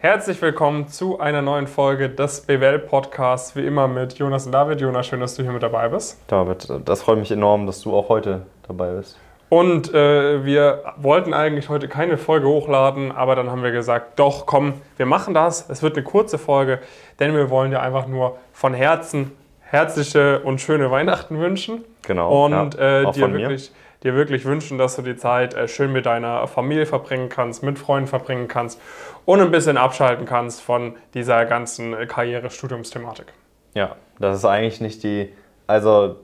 Herzlich willkommen zu einer neuen Folge des BWL-Podcasts, wie immer mit Jonas und David. Jonas, schön, dass du hier mit dabei bist. David, das freut mich enorm, dass du auch heute dabei bist. Und äh, wir wollten eigentlich heute keine Folge hochladen, aber dann haben wir gesagt, doch, komm, wir machen das. Es wird eine kurze Folge, denn wir wollen dir einfach nur von Herzen herzliche und schöne Weihnachten wünschen. Genau. Und ja, äh, dir, wirklich, dir wirklich wünschen, dass du die Zeit äh, schön mit deiner Familie verbringen kannst, mit Freunden verbringen kannst und ein bisschen abschalten kannst von dieser ganzen äh, Karriere-Studiumsthematik. Ja, das ist eigentlich nicht die, also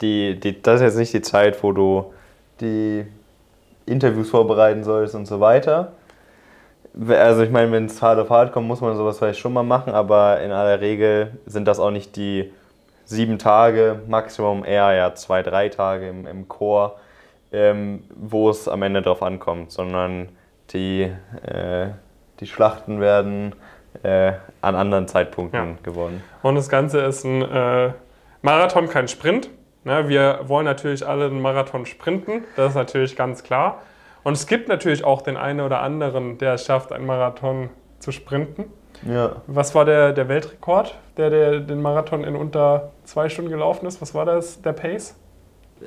die, die, das ist jetzt nicht die Zeit, wo du die Interviews vorbereiten sollst und so weiter. Also ich meine, wenn es hart auf hart kommt, muss man sowas vielleicht schon mal machen, aber in aller Regel sind das auch nicht die sieben Tage, Maximum eher ja zwei, drei Tage im, im Chor, ähm, wo es am Ende drauf ankommt, sondern die, äh, die Schlachten werden äh, an anderen Zeitpunkten ja. gewonnen. Und das Ganze ist ein äh, Marathon, kein Sprint. Ne, wir wollen natürlich alle einen Marathon sprinten, das ist natürlich ganz klar. Und es gibt natürlich auch den einen oder anderen, der es schafft, einen Marathon zu sprinten. Ja. Was war der, der Weltrekord, der, der den Marathon in unter zwei Stunden gelaufen ist? Was war das, der Pace?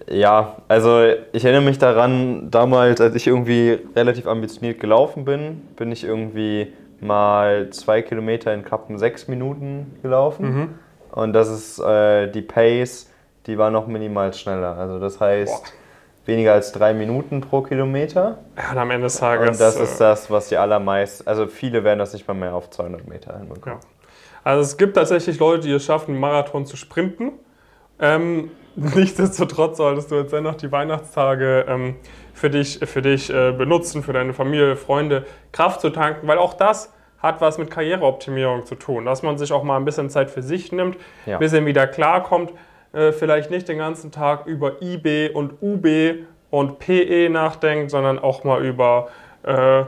Ja, also ich erinnere mich daran, damals, als ich irgendwie relativ ambitioniert gelaufen bin, bin ich irgendwie mal zwei Kilometer in knappen sechs Minuten gelaufen. Mhm. Und das ist äh, die Pace die war noch minimal schneller. Also das heißt Boah. Weniger als drei Minuten pro Kilometer. Ja, und am Ende des Tages. Und das ist äh, das, was die allermeisten, also viele werden das nicht mal mehr auf 200 Meter hinbekommen. Ja. Also es gibt tatsächlich Leute, die es schaffen, einen Marathon zu sprinten. Ähm, nichtsdestotrotz solltest du jetzt dennoch die Weihnachtstage ähm, für dich, für dich äh, benutzen, für deine Familie, Freunde, Kraft zu tanken, weil auch das hat was mit Karriereoptimierung zu tun, dass man sich auch mal ein bisschen Zeit für sich nimmt, ein ja. bisschen wieder klarkommt, äh, vielleicht nicht den ganzen Tag über IB und UB und PE nachdenkt, sondern auch mal über äh,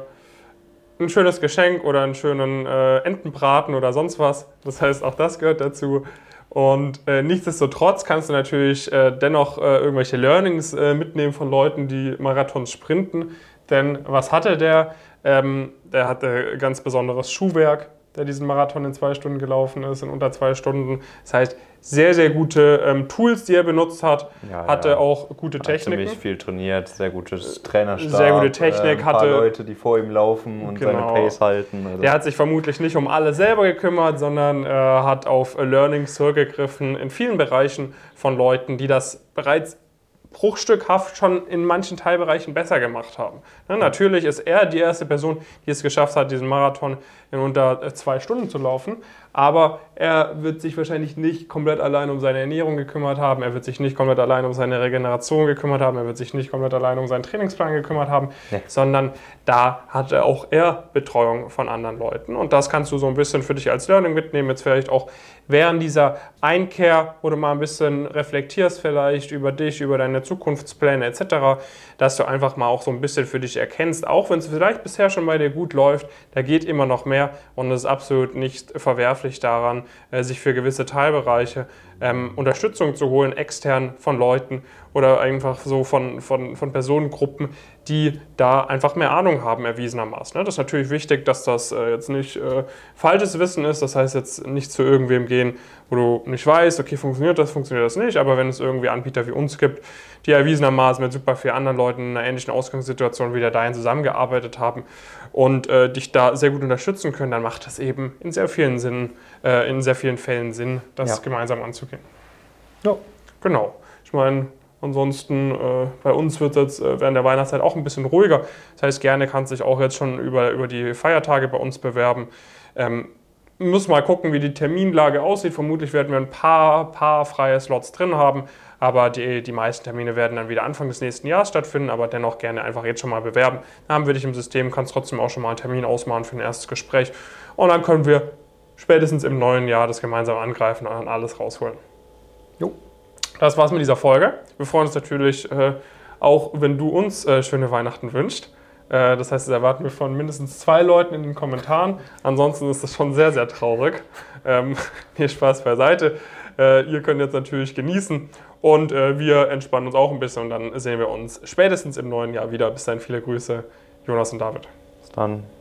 ein schönes Geschenk oder einen schönen äh, Entenbraten oder sonst was. Das heißt, auch das gehört dazu. Und äh, nichtsdestotrotz kannst du natürlich äh, dennoch äh, irgendwelche Learnings äh, mitnehmen von Leuten, die Marathons sprinten. Denn was hatte der? Ähm, der hatte ganz besonderes Schuhwerk, der diesen Marathon in zwei Stunden gelaufen ist, in unter zwei Stunden. Das heißt, sehr, sehr gute ähm, Tools, die er benutzt hat. Ja, hatte ja. auch gute Techniken. Hat ziemlich viel trainiert, sehr gutes Trainerstab. Sehr gute Technik. Äh, ein paar hatte Leute, die vor ihm laufen und genau. seine Pace halten. Also. Der hat sich vermutlich nicht um alle selber gekümmert, sondern äh, hat auf Learning zurückgegriffen in vielen Bereichen von Leuten, die das bereits bruchstückhaft schon in manchen Teilbereichen besser gemacht haben. Ne, natürlich ist er die erste Person, die es geschafft hat, diesen Marathon in unter äh, zwei Stunden zu laufen. Aber er wird sich wahrscheinlich nicht komplett allein um seine Ernährung gekümmert haben. Er wird sich nicht komplett allein um seine Regeneration gekümmert haben. Er wird sich nicht komplett allein um seinen Trainingsplan gekümmert haben, nee. sondern da hatte auch er Betreuung von anderen Leuten. Und das kannst du so ein bisschen für dich als Learning mitnehmen. Jetzt vielleicht auch während dieser Einkehr, wo du mal ein bisschen reflektierst vielleicht über dich, über deine Zukunftspläne etc., dass du einfach mal auch so ein bisschen für dich erkennst, auch wenn es vielleicht bisher schon bei dir gut läuft, da geht immer noch mehr und es ist absolut nicht verwerflich daran, äh, sich für gewisse Teilbereiche ähm, Unterstützung zu holen, extern von Leuten oder einfach so von, von, von Personengruppen, die da einfach mehr Ahnung haben, erwiesenermaßen. Ne? Das ist natürlich wichtig, dass das äh, jetzt nicht äh, falsches Wissen ist. Das heißt jetzt nicht zu irgendwem gehen, wo du nicht weißt, okay, funktioniert das, funktioniert das nicht. Aber wenn es irgendwie Anbieter wie uns gibt, die erwiesenermaßen mit super vielen anderen Leuten in einer ähnlichen Ausgangssituation wie der deinen zusammengearbeitet haben und äh, dich da sehr gut unterstützen können, dann macht das eben in sehr vielen Sinn, äh, in sehr vielen Fällen Sinn, das ja. gemeinsam anzugehen. Ja. Genau. Ich meine, Ansonsten äh, bei uns wird es jetzt äh, während der Weihnachtszeit auch ein bisschen ruhiger. Das heißt, gerne kannst du dich auch jetzt schon über, über die Feiertage bei uns bewerben. Ähm, muss mal gucken, wie die Terminlage aussieht. Vermutlich werden wir ein paar, paar freie Slots drin haben, aber die, die meisten Termine werden dann wieder Anfang des nächsten Jahres stattfinden, aber dennoch gerne einfach jetzt schon mal bewerben. Dann haben wir dich im System, kannst trotzdem auch schon mal einen Termin ausmachen für ein erstes Gespräch und dann können wir spätestens im neuen Jahr das gemeinsam angreifen und dann alles rausholen. Jo. Das war's mit dieser Folge. Wir freuen uns natürlich äh, auch, wenn du uns äh, schöne Weihnachten wünschst. Äh, das heißt, das erwarten wir von mindestens zwei Leuten in den Kommentaren. Ansonsten ist das schon sehr, sehr traurig. Ähm, nee, Spaß beiseite. Äh, ihr könnt jetzt natürlich genießen und äh, wir entspannen uns auch ein bisschen und dann sehen wir uns spätestens im neuen Jahr wieder. Bis dahin viele Grüße, Jonas und David. Bis dann.